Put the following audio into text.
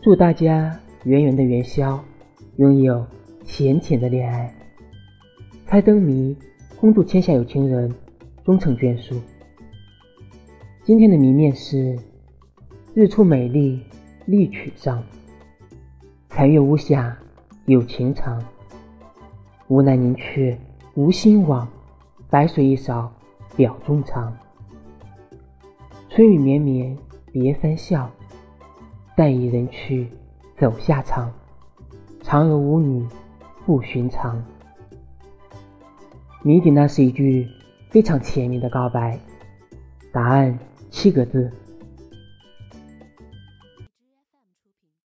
祝大家圆圆的元宵，拥有浅浅的恋爱。猜灯谜，恭祝天下有情人终成眷属。今天的谜面是：日出美丽丽曲上，残月无暇有情长。无奈凝却无心往，白水一扫表衷肠。春雨绵绵别三笑。但一人去，走下场。嫦娥舞女不寻常。谜底呢是一句非常甜蜜的告白，答案七个字。